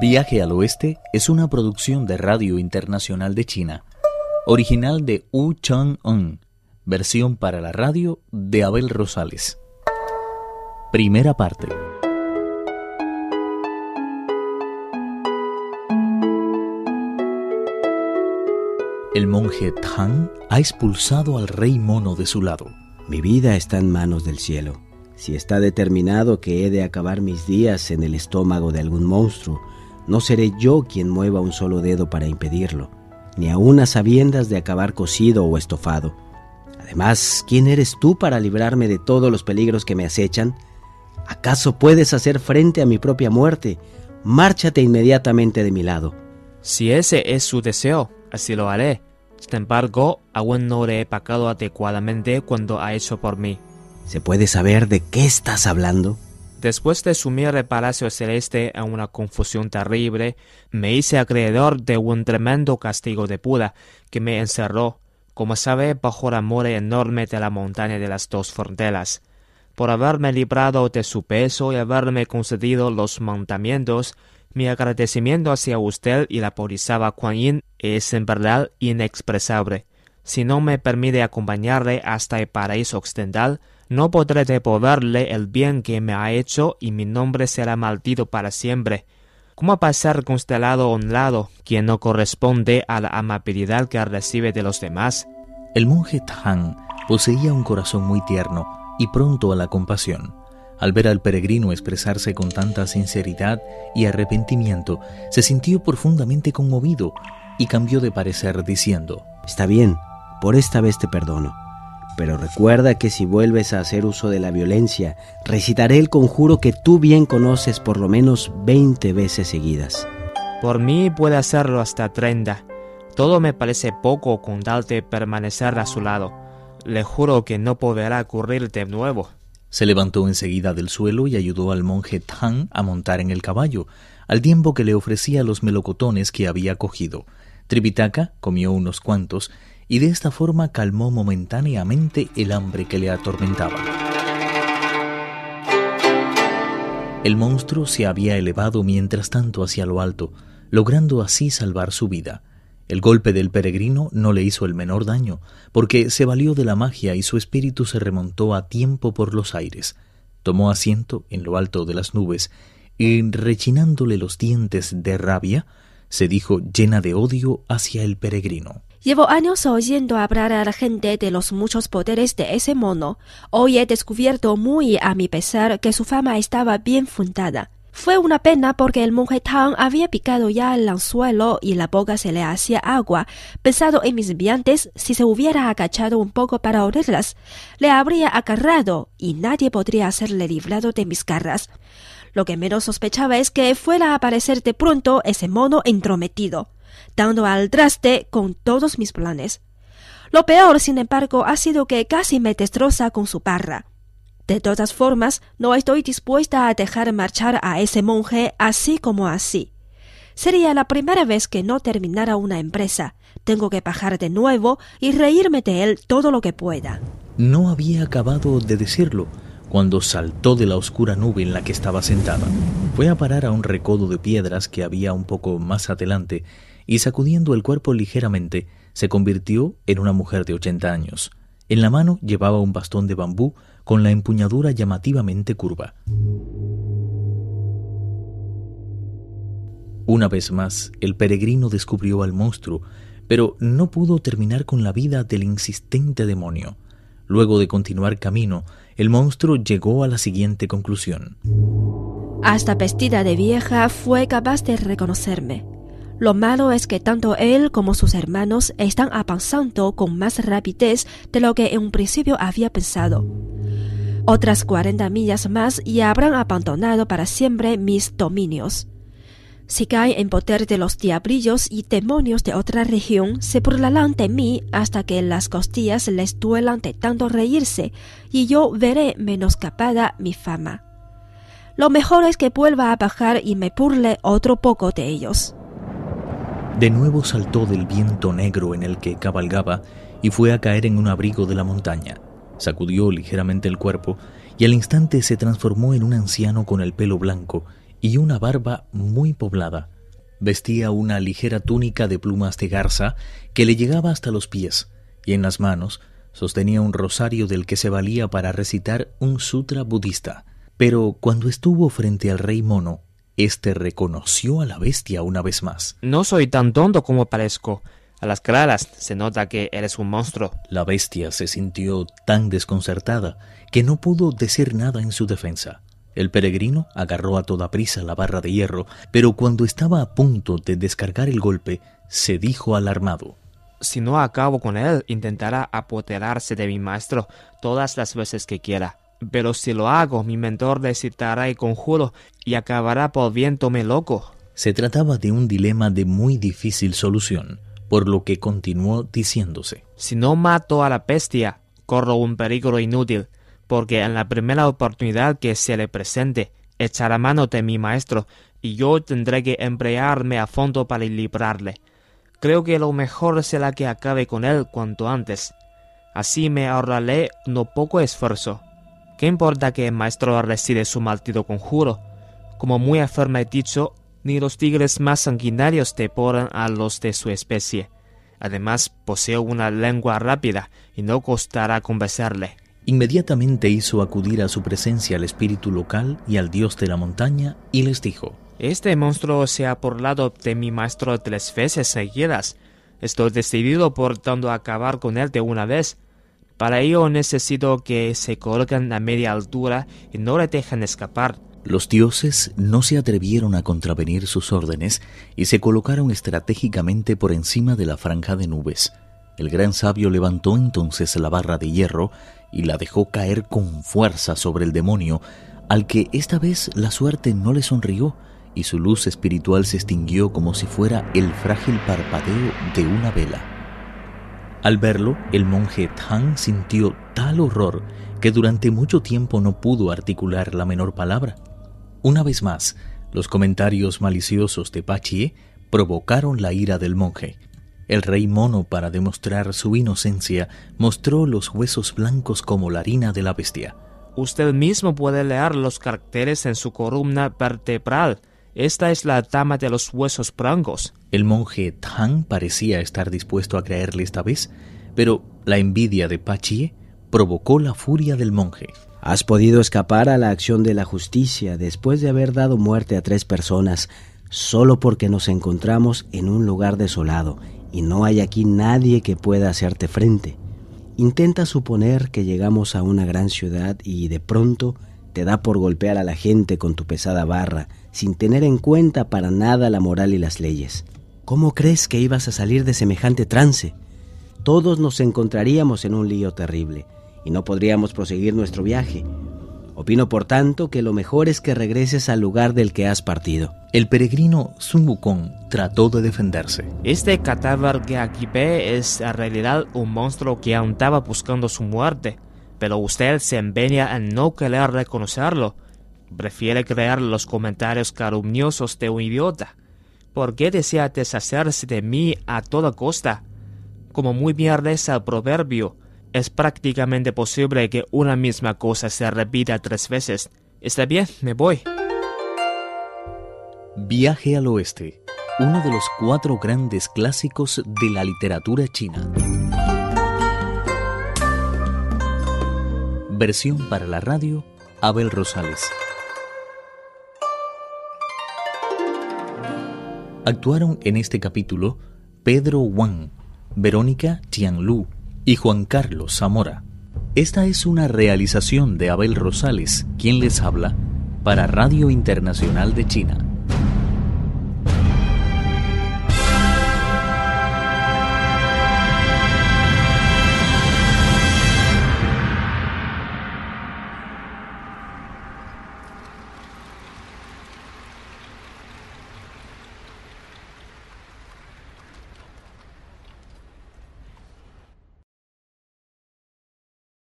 Viaje al Oeste es una producción de Radio Internacional de China, original de Wu Chang-un, versión para la radio de Abel Rosales. Primera parte. El monje Tang ha expulsado al rey mono de su lado. Mi vida está en manos del cielo. Si está determinado que he de acabar mis días en el estómago de algún monstruo, no seré yo quien mueva un solo dedo para impedirlo, ni aun a sabiendas de acabar cocido o estofado. Además, ¿quién eres tú para librarme de todos los peligros que me acechan? ¿Acaso puedes hacer frente a mi propia muerte? Márchate inmediatamente de mi lado. Si ese es su deseo, así lo haré. Sin embargo, aún no le he pagado adecuadamente cuando ha hecho por mí. ¿Se puede saber de qué estás hablando? Después de sumir el Palacio Celeste en una confusión terrible, me hice acreedor de un tremendo castigo de Buda que me encerró, como sabe, bajo la mole enorme de la montaña de las dos fronteras. Por haberme librado de su peso y haberme concedido los mandamientos, mi agradecimiento hacia usted y la Porizaba Kuan es en verdad inexpresable. Si no me permite acompañarle hasta el paraíso occidental, no podré devolverle el bien que me ha hecho y mi nombre será maldito para siempre. ¿Cómo pasar constelado a un lado quien no corresponde a la amabilidad que recibe de los demás? El monje Tang poseía un corazón muy tierno y pronto a la compasión. Al ver al peregrino expresarse con tanta sinceridad y arrepentimiento, se sintió profundamente conmovido y cambió de parecer diciendo, Está bien, por esta vez te perdono pero recuerda que si vuelves a hacer uso de la violencia, recitaré el conjuro que tú bien conoces por lo menos 20 veces seguidas. Por mí puede hacerlo hasta 30. Todo me parece poco con tal de permanecer a su lado. Le juro que no podrá ocurrir de nuevo. Se levantó enseguida del suelo y ayudó al monje Tang a montar en el caballo, al tiempo que le ofrecía los melocotones que había cogido. Tripitaka comió unos cuantos y de esta forma calmó momentáneamente el hambre que le atormentaba. El monstruo se había elevado mientras tanto hacia lo alto, logrando así salvar su vida. El golpe del peregrino no le hizo el menor daño, porque se valió de la magia y su espíritu se remontó a tiempo por los aires. Tomó asiento en lo alto de las nubes y, rechinándole los dientes de rabia, se dijo llena de odio hacia el peregrino. Llevo años oyendo hablar a la gente de los muchos poderes de ese mono. Hoy he descubierto muy a mi pesar que su fama estaba bien fundada. Fue una pena porque el monje Tang había picado ya el anzuelo y la boca se le hacía agua. Pensado en mis viandes, si se hubiera agachado un poco para olerlas, le habría agarrado y nadie podría hacerle librado de mis garras. Lo que menos sospechaba es que fuera a aparecer de pronto ese mono entrometido dando al traste con todos mis planes. Lo peor, sin embargo, ha sido que casi me destroza con su parra. De todas formas, no estoy dispuesta a dejar marchar a ese monje así como así. Sería la primera vez que no terminara una empresa. Tengo que bajar de nuevo y reírme de él todo lo que pueda. No había acabado de decirlo cuando saltó de la oscura nube en la que estaba sentada. Fue a parar a un recodo de piedras que había un poco más adelante y sacudiendo el cuerpo ligeramente, se convirtió en una mujer de ochenta años. En la mano llevaba un bastón de bambú con la empuñadura llamativamente curva. Una vez más, el peregrino descubrió al monstruo, pero no pudo terminar con la vida del insistente demonio. Luego de continuar camino, el monstruo llegó a la siguiente conclusión. Hasta vestida de vieja fue capaz de reconocerme. Lo malo es que tanto él como sus hermanos están avanzando con más rapidez de lo que en un principio había pensado. Otras 40 millas más y habrán abandonado para siempre mis dominios. Si caen en poder de los diablillos y demonios de otra región, se burlarán de mí hasta que las costillas les duelan de tanto reírse, y yo veré menoscapada mi fama. Lo mejor es que vuelva a bajar y me burle otro poco de ellos. De nuevo saltó del viento negro en el que cabalgaba y fue a caer en un abrigo de la montaña. Sacudió ligeramente el cuerpo y al instante se transformó en un anciano con el pelo blanco y una barba muy poblada. Vestía una ligera túnica de plumas de garza que le llegaba hasta los pies, y en las manos sostenía un rosario del que se valía para recitar un sutra budista. Pero cuando estuvo frente al rey mono, éste reconoció a la bestia una vez más. No soy tan tonto como parezco. A las claras se nota que eres un monstruo. La bestia se sintió tan desconcertada que no pudo decir nada en su defensa. El peregrino agarró a toda prisa la barra de hierro, pero cuando estaba a punto de descargar el golpe, se dijo alarmado. Si no acabo con él, intentará apoderarse de mi maestro todas las veces que quiera. Pero si lo hago, mi mentor recitará el conjuro y acabará volviéndome loco. Se trataba de un dilema de muy difícil solución, por lo que continuó diciéndose. Si no mato a la bestia, corro un peligro inútil, porque en la primera oportunidad que se le presente, echará mano de mi maestro, y yo tendré que emplearme a fondo para librarle. Creo que lo mejor será que acabe con él cuanto antes. Así me ahorraré no poco esfuerzo. ¿Qué importa que el maestro recibe su maldito conjuro? Como muy afirma he dicho, ni los tigres más sanguinarios devoran a los de su especie. Además, poseo una lengua rápida y no costará convencerle. Inmediatamente hizo acudir a su presencia al espíritu local y al dios de la montaña y les dijo, Este monstruo se ha burlado de mi maestro tres veces seguidas. Estoy decidido por tanto a acabar con él de una vez. Para ello necesito que se coloquen a media altura y no le dejen escapar. Los dioses no se atrevieron a contravenir sus órdenes y se colocaron estratégicamente por encima de la franja de nubes. El gran sabio levantó entonces la barra de hierro y la dejó caer con fuerza sobre el demonio, al que esta vez la suerte no le sonrió y su luz espiritual se extinguió como si fuera el frágil parpadeo de una vela. Al verlo, el monje Tang sintió tal horror que durante mucho tiempo no pudo articular la menor palabra. Una vez más, los comentarios maliciosos de Pachie provocaron la ira del monje. El rey mono, para demostrar su inocencia, mostró los huesos blancos como la harina de la bestia. Usted mismo puede leer los caracteres en su columna vertebral. Esta es la dama de los huesos blancos. El monje Tang parecía estar dispuesto a creerle esta vez, pero la envidia de Pachie provocó la furia del monje. Has podido escapar a la acción de la justicia después de haber dado muerte a tres personas, solo porque nos encontramos en un lugar desolado y no hay aquí nadie que pueda hacerte frente. Intenta suponer que llegamos a una gran ciudad y de pronto te da por golpear a la gente con tu pesada barra, sin tener en cuenta para nada la moral y las leyes. ¿Cómo crees que ibas a salir de semejante trance? Todos nos encontraríamos en un lío terrible y no podríamos proseguir nuestro viaje. Opino, por tanto, que lo mejor es que regreses al lugar del que has partido. El peregrino Sun Wukong trató de defenderse. Este cadáver que aquí ve es en realidad un monstruo que aún estaba buscando su muerte, pero usted se empeña en no querer reconocerlo. Prefiere crear los comentarios calumniosos de un idiota. ¿Por qué desea deshacerse de mí a toda costa? Como muy bien reza el proverbio, es prácticamente posible que una misma cosa se repita tres veces. Está bien, me voy. Viaje al oeste, uno de los cuatro grandes clásicos de la literatura china. Versión para la radio, Abel Rosales. Actuaron en este capítulo Pedro Wang, Verónica Tianlu, y Juan Carlos Zamora. Esta es una realización de Abel Rosales, quien les habla, para Radio Internacional de China.